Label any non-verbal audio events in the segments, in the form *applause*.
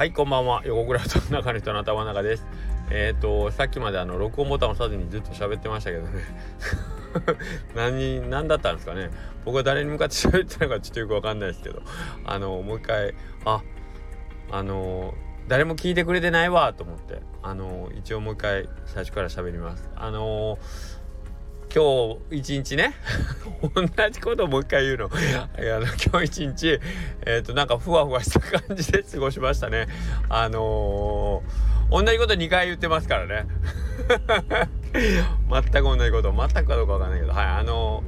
はいこんばんは。横倉と中の人の頭の中です。えっ、ー、とさっきまであの録音ボタンを押さずにずっと喋ってましたけどね。*laughs* 何何だったんですかね。僕は誰に向かって喋ってたのかちょっとよくわかんないですけど。あのもう一回ああの誰も聞いてくれてないわと思って。あの一応もう一回最初から喋ります。あの今日一日ね。同じことをもう一回言うの。あの今日一日えっ、ー、となんかふわふわした感じで過ごしましたね。あのー、同じこと2回言ってますからね。*laughs* 全く同じこと。全くかどうかわかんないけど。はいあの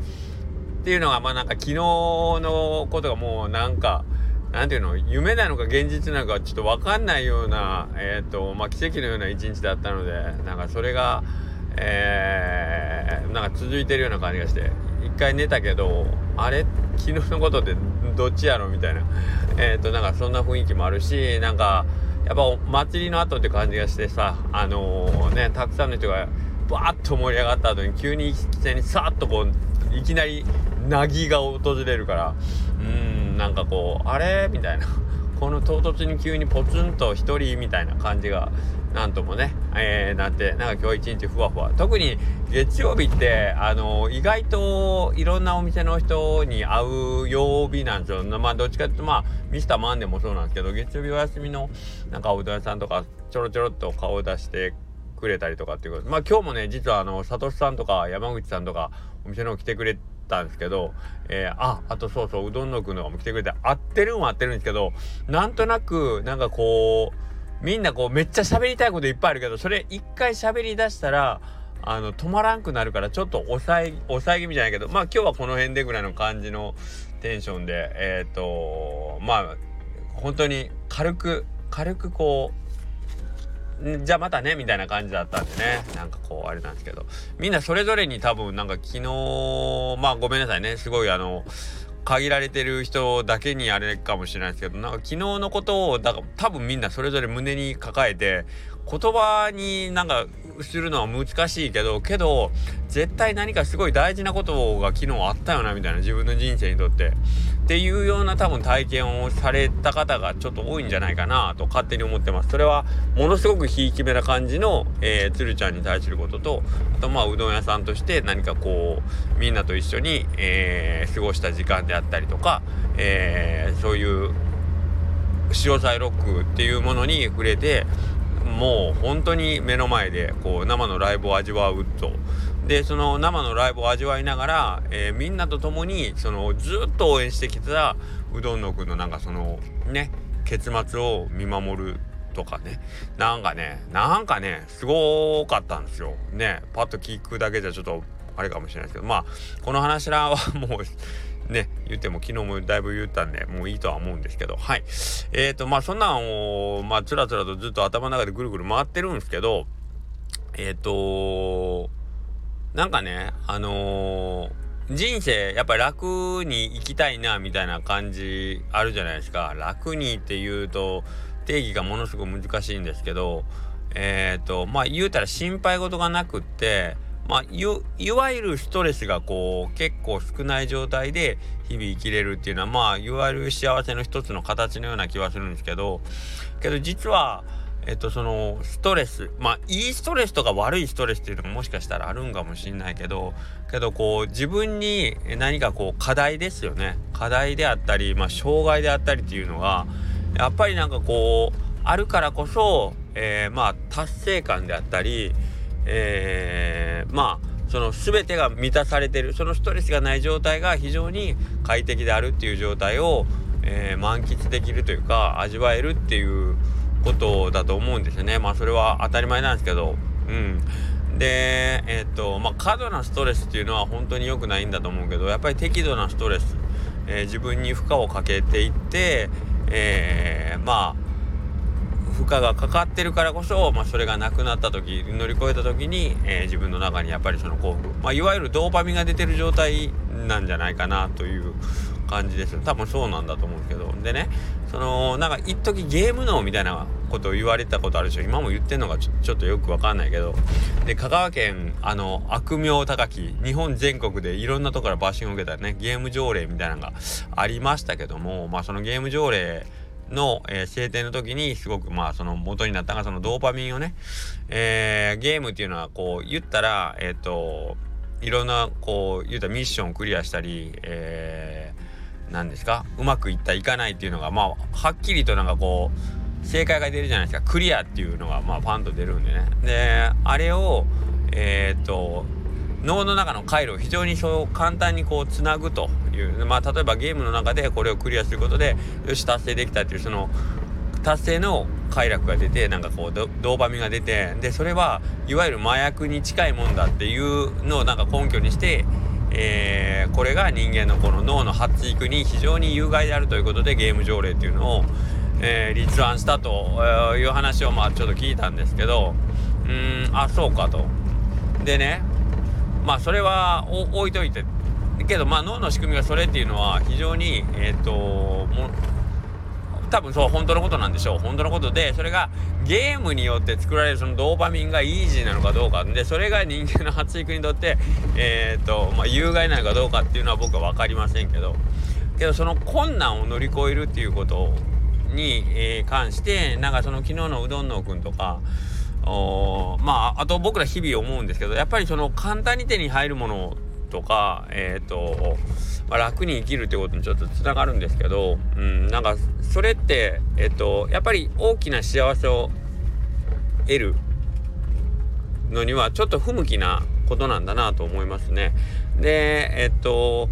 ー、っていうのがまあなんか昨日のことがもうなんかなんていうの？夢なのか現実なのかちょっと分かんないようなえっ、とまあ奇跡のような一日だったのでなんかそれがえー、なんか続いてるような感じがして一回寝たけどあれ？昨日のことってどっちやろみたいな。えっ、となんかそんな雰囲気もあるしなんかやっぱ祭りの後って感じがしてさあのー、ねたくさんの人がバーッと盛り上がった後に急に一斉にさっとこういきなりなぎが訪れるからうんなんかこうあれ？みたいな。この唐突に急にポツンと1人みたいな感じがなんともね、えー、なってなんか今日一日ふわふわ。特に月曜日ってあの意外といろんなお店の人に会う曜日なんですよ。まあどっちかっていうとまあミスターマンでもそうなんですけど月曜日お休みのなんかおうどん屋さんとかちょろちょろっと顔を出してくれたりとかっていうこと。まあ今日もね実はあのサトシさんとか山口さんとかお店の方来てくれたんですけど、えー、ああとそうそううどんのくんのも来てくれて合ってるんは合ってるんですけどなんとなくなんかこうみんなこうめっちゃ喋りたいこといっぱいあるけどそれ一回喋りだしたらあの止まらんくなるからちょっと抑え抑え気味じゃないけどまあ今日はこの辺でぐらいの感じのテンションでえっ、ー、とまあ本当に軽く軽くこうじゃあまたねみたいな感じだったんでね。なんかこうあれなんですけど。みんなそれぞれに多分なんか昨日まあごめんなさいね。すごいあの限られてる人だけにあれかもしれないですけどなんか昨日のことをだから多分みんなそれぞれ胸に抱えて言葉になんかするのは難しいけどけど絶対何かすごい大事なことが昨日あったよなみたいな自分の人生にとって。っていうような多分体験をされた方がちょっと多いんじゃないかなと勝手に思ってます。それはものすごくひいきめな感じの、えー、鶴ちゃんに対することとあとまあうどん屋さんとして何かこうみんなと一緒に、えー、過ごした時間であったりとか、えー、そういう潮騒ロックっていうものに触れてもう本当に目の前でこう生のライブを味わうとでその生のライブを味わいながら、えー、みんなと共にそのずっと応援してきたうどんのくんのなんかそのね結末を見守るとかね。なんかねなんかねすごかったんですよ。ねパッと聞くだけじゃちょっとあれかもしれないですけど。まあこの話らはもうね、言っても昨日もだいぶ言ったんで、もういいとは思うんですけど、はい。え、ー、と、まあそんなんを、まあつらつらとずっと頭の中でぐるぐる回ってるんですけど、えっ、ー、となんかね、あのー、人生やっぱり楽に生きたいなみたいな感じあるじゃないですか。楽にっていうと定義がものすごく難しいんですけど、えっ、と、まあ言うたら心配事がなくって、まあ、いわゆるストレスがこう結構少ない状態で日々生きれるっていうのはまあいわゆる幸せの一つの形のような気はするんですけどけど実はえっとそのストレス。まあいいストレスとか悪いストレスっていうのがもしかしたらあるんかもしんないけどけどこう自分に何かこう課題ですよね。課題であったりまあ障害であったりっていうのがやっぱりなんかこうあるからこそ、えー、まあ達成感であったりえー、まあその全てが満たされてるそのストレスがない状態が非常に快適であるっていう状態を、えー、満喫できるというか味わえるっていうことだと思うんですよね。まあそれは当たり前なんですけど。うん。でえっ、とまあ過度なストレスっていうのは本当に良くないんだと思うけどやっぱり適度なストレス、えー、自分に負荷をかけていってえー、まあ負荷がかかってるからこそ、まあ、それがなくなった時乗り越えた時に、えー、自分の中にやっぱりその幸福、まあ、いわゆるドーパミンが出てる状態なんじゃないかなという感じです。多分そうなんだと思うけど。でねそのなんか一時ゲーム脳みたいなことを言われたことあるでしょ。今も言ってんのがちょっとよくわかんないけど。で香川県あの悪名高き日本全国でいろんなとこからバッシングを受けたねゲーム条例みたいなのがありましたけどもまあそのゲーム条例の、えー、制定の時にすごくまあその元になったのがそのドーパミンをね、えー、ゲームっていうのはこう言ったらえっ、ー、といろんなこう言うたらミッションをクリアしたり、え、何ですか？うまくいったいかないっていうのがまあはっきりとなんかこう正解が出るじゃないですか。クリアっていうのがまあパンと出るんでね。であれをえっ、と脳の中の回路を非常にそう簡単にこうつなぐというまあ例えばゲームの中でこれをクリアすることでよし達成できたっていうその達成の快楽が出てなんかこうドーパミンが出てでそれはいわゆる麻薬に近いもんだっていうのをなんか根拠にして、えー、これが人間のこの脳の発育に非常に有害であるということでゲーム条例っていうのを、えー、立案したという話をまあちょっと聞いたんですけどうんあそうかと。でねまあそれは置いといてけどまあ脳の仕組みがそれっていうのは非常にえっ、ー、とも多分そう本当のことなんでしょう。本当のことでそれがゲームによって作られるそのドーパミンがイージーなのかどうか。でそれが人間の発育にとってえっ、とまあ有害なのかどうかっていうのは僕は分かりませんけど。けどその困難を乗り越えるっていうことに、えー、関してなんかその昨日のうどんのくんとかおまああと僕ら日々思うんですけどやっぱりその簡単に手に入るものとかえっ、と、まあ、楽に生きるってことにちょっとつながるんですけど、うん、なんかそれってえっ、とやっぱり大きな幸せを得るのにはちょっと不向きなことなんだなと思いますね。でえっ、と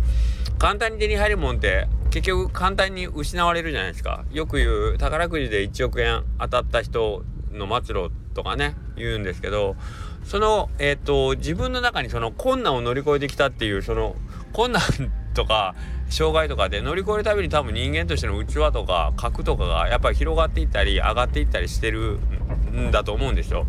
簡単に手に入るもんって結局簡単に失われるじゃないですか。よく言う宝くじで1億円当たった人の末路とかね言うんですけどそのえっ、と自分の中にその困難を乗り越えてきたっていうその困難とか障害とかで乗り越えるたびに多分人間としての器とか核とかがやっぱり広がっていったり上がっていったりしてるんだと思うんですよ。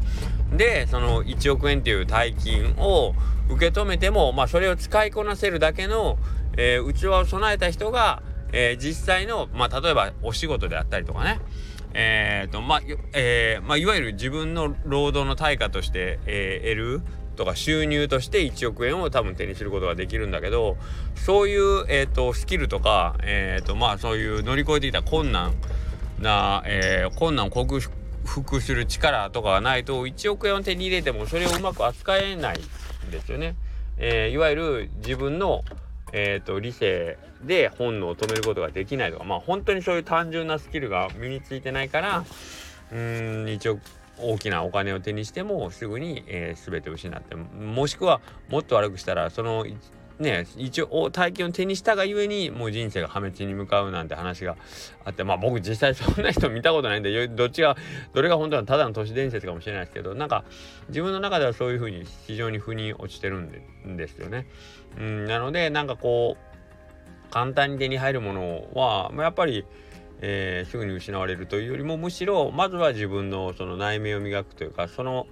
でその1億円っていう大金を受け止めてもまあそれを使いこなせるだけの、えー、器を備えた人が、えー、実際のまあ例えばお仕事であったりとかねえーとまあえーまあ、いわゆる自分の労働の対価として、えー、得るとか収入として1億円を多分手にすることができるんだけどそういう、えーと、スキルとか、えーとまあ、そういう乗り越えてきた困難な、えー、困難を克服する力とかがないと1億円を手に入れてもそれをうまく扱えないんですよね。えー、いわゆる自分のえーと、理性で本能を止めることができないとかまあ本当にそういう単純なスキルが身についてないからうーん一応大きなお金を手にしてもすぐに、えー、全て失ってもしくはもっと悪くしたらそのね一応体験を手にしたがゆえにもう人生が破滅に向かうなんて話があってまあ僕実際そんな人見たことないんでどっちがどれが本当はただの都市伝説かもしれないですけどなんか自分の中ではそういうふうに非常に腑に落ちてるんですよね。うん、なのでなんかこう簡単に手に入るものは、まあ、やっぱり、えー、すぐに失われるというよりもむしろまずは自分のその内面を磨くというかその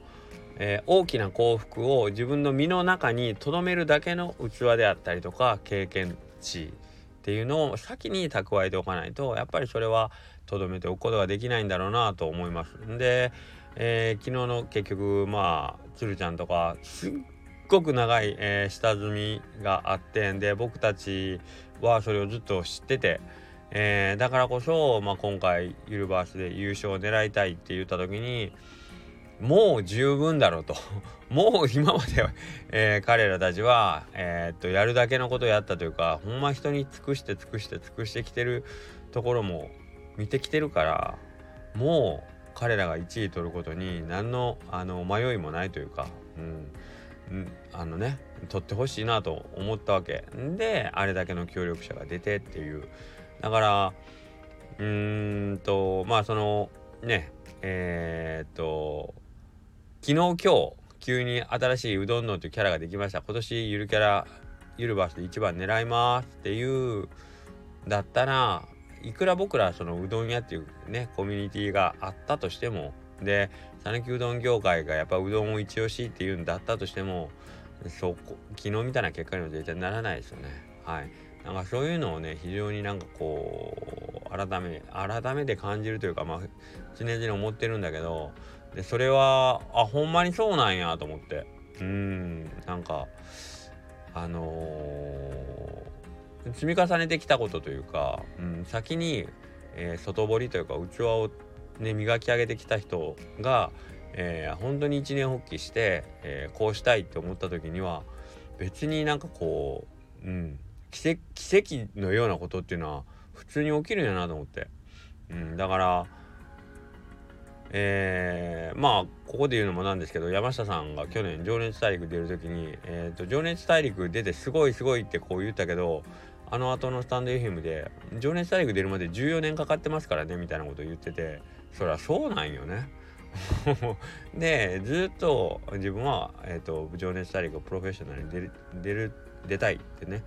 えー、大きな幸福を自分の身の中に留めるだけの器であったりとか経験値っていうのを先に蓄えておかないとやっぱりそれは留めておくことができないんだろうなと思います。で、えー、昨日の結局まあ鶴ちゃんとかすっごく長い、えー、下積みがあってんで僕たちはそれをずっと知ってて、えー、だからこそ、まあ、今回ユルバースで優勝を狙いたいって言った時にもう十分だろうと。*laughs* もう今まで、えー、彼らたちは、えー、っとやるだけのことをやったというかほんま人に尽くして尽くして尽くしてきてるところも見てきてるからもう彼らが1位取ることに何のあの迷いもないというか、うん、あのね取ってほしいなと思ったわけ。であれだけの協力者が出てっていうだからうーんとまあそのねえー、っと昨日今日急に新しいうどんのというキャラができました。今年ゆるキャラゆるバースで一番狙いますっていうだったらいくら僕らそのうどん屋っていうねコミュニティがあったとしてもで讃岐うどん業界がやっぱうどんを一押しっていうんだったとしてもそこ昨日みたいな結果には絶対ならないですよね。はい。なんかそういうのをね非常になんかこう改め改めて感じるというかまあ常々思ってるんだけどでそれはあほんまにそうなんやと思って。うんなんかあのー、積み重ねてきたことというか、うん、先に、えー、外堀というか器をね磨き上げてきた人が、えー、本当に一年発起して、えー、こうしたいって思った時には別になんかこう、うん、奇跡奇跡のようなことっていうのは普通に起きるんやなと思って、うん、だからえー、まあここで言うのもなんですけど山下さんが去年「情熱大陸」出る時に「えーと、情熱大陸出てすごいすごい」ってこう言ったけどあの後のスタンド FM で「情熱大陸出るまで14年かかってますからね」みたいなことを言っててそりゃそうなんよね。*laughs* でずっと自分は、えーと、情熱大陸プロフェッショナルに出る出る出たいってね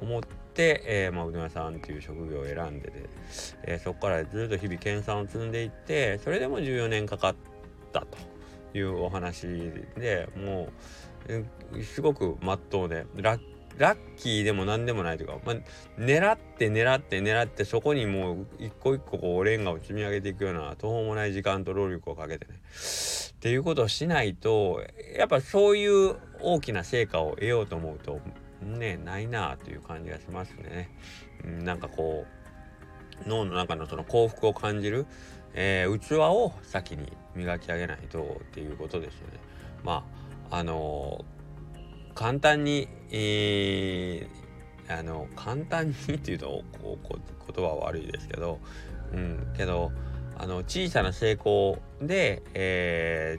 思って、えーまあ、うどん屋さんっていう職業を選んでて、えー、そこからずっと日々研鑽を積んでいってそれでも14年かかったというお話でもうすごくまっとうでラッラッキーでも何でもないというか、まあ、狙って狙って狙ってそこにもう一個一個こうレンガを積み上げていくような途方もない時間と労力をかけてねっていうことをしないとやっぱそういう大きな成果を得ようと思うとねないなという感じがしますね。なんかこう脳の中のその幸福を感じる、えー、器を先に磨き上げないとっていうことですよね。まああのー、簡単に、えー、あの簡単にっていうとこうこ言葉は悪いですけど、うん、けどあの小さな成功で、え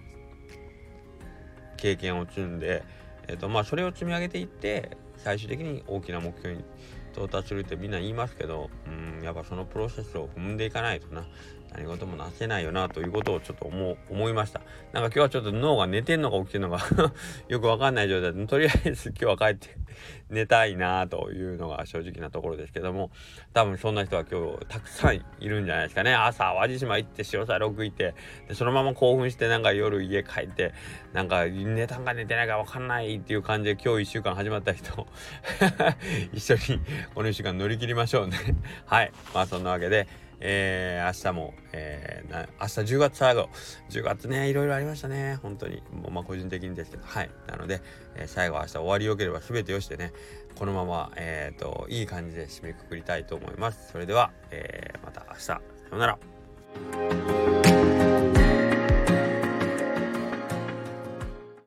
ー、経験を積んで、えーとまあ、それを積み上げていって最終的に大きな目標に到達するってみんな言いますけどうんやっぱそのプロセスを踏んでいかないとな。何事もなせないよなということをちょっと思思いました。なんか今日はちょっと脳が寝てんのか起きてんのか *laughs* よくわかんない状態でとりあえず今日は帰って寝たいなというのが正直なところですけども多分そんな人は今日たくさんいるんじゃないですかね。朝淡路島行って潮騒6行ってでそのまま興奮してなんか夜家帰ってなんか寝たんか寝てないか分かんないっていう感じで今日1週間始まった人 *laughs* 一緒にこの1週間乗り切りましょうね。はい。まあそんなわけでえー、明日も、えー、な明日10月最後。10月ねいろいろありましたね。本当に。もうまあ個人的にですけど。はい。なので、えー、最後明日終わりよければ全てよしてね。このままえっ、ー、といい感じで締めくくりたいと思います。それでは、えー、また明日。さようなら。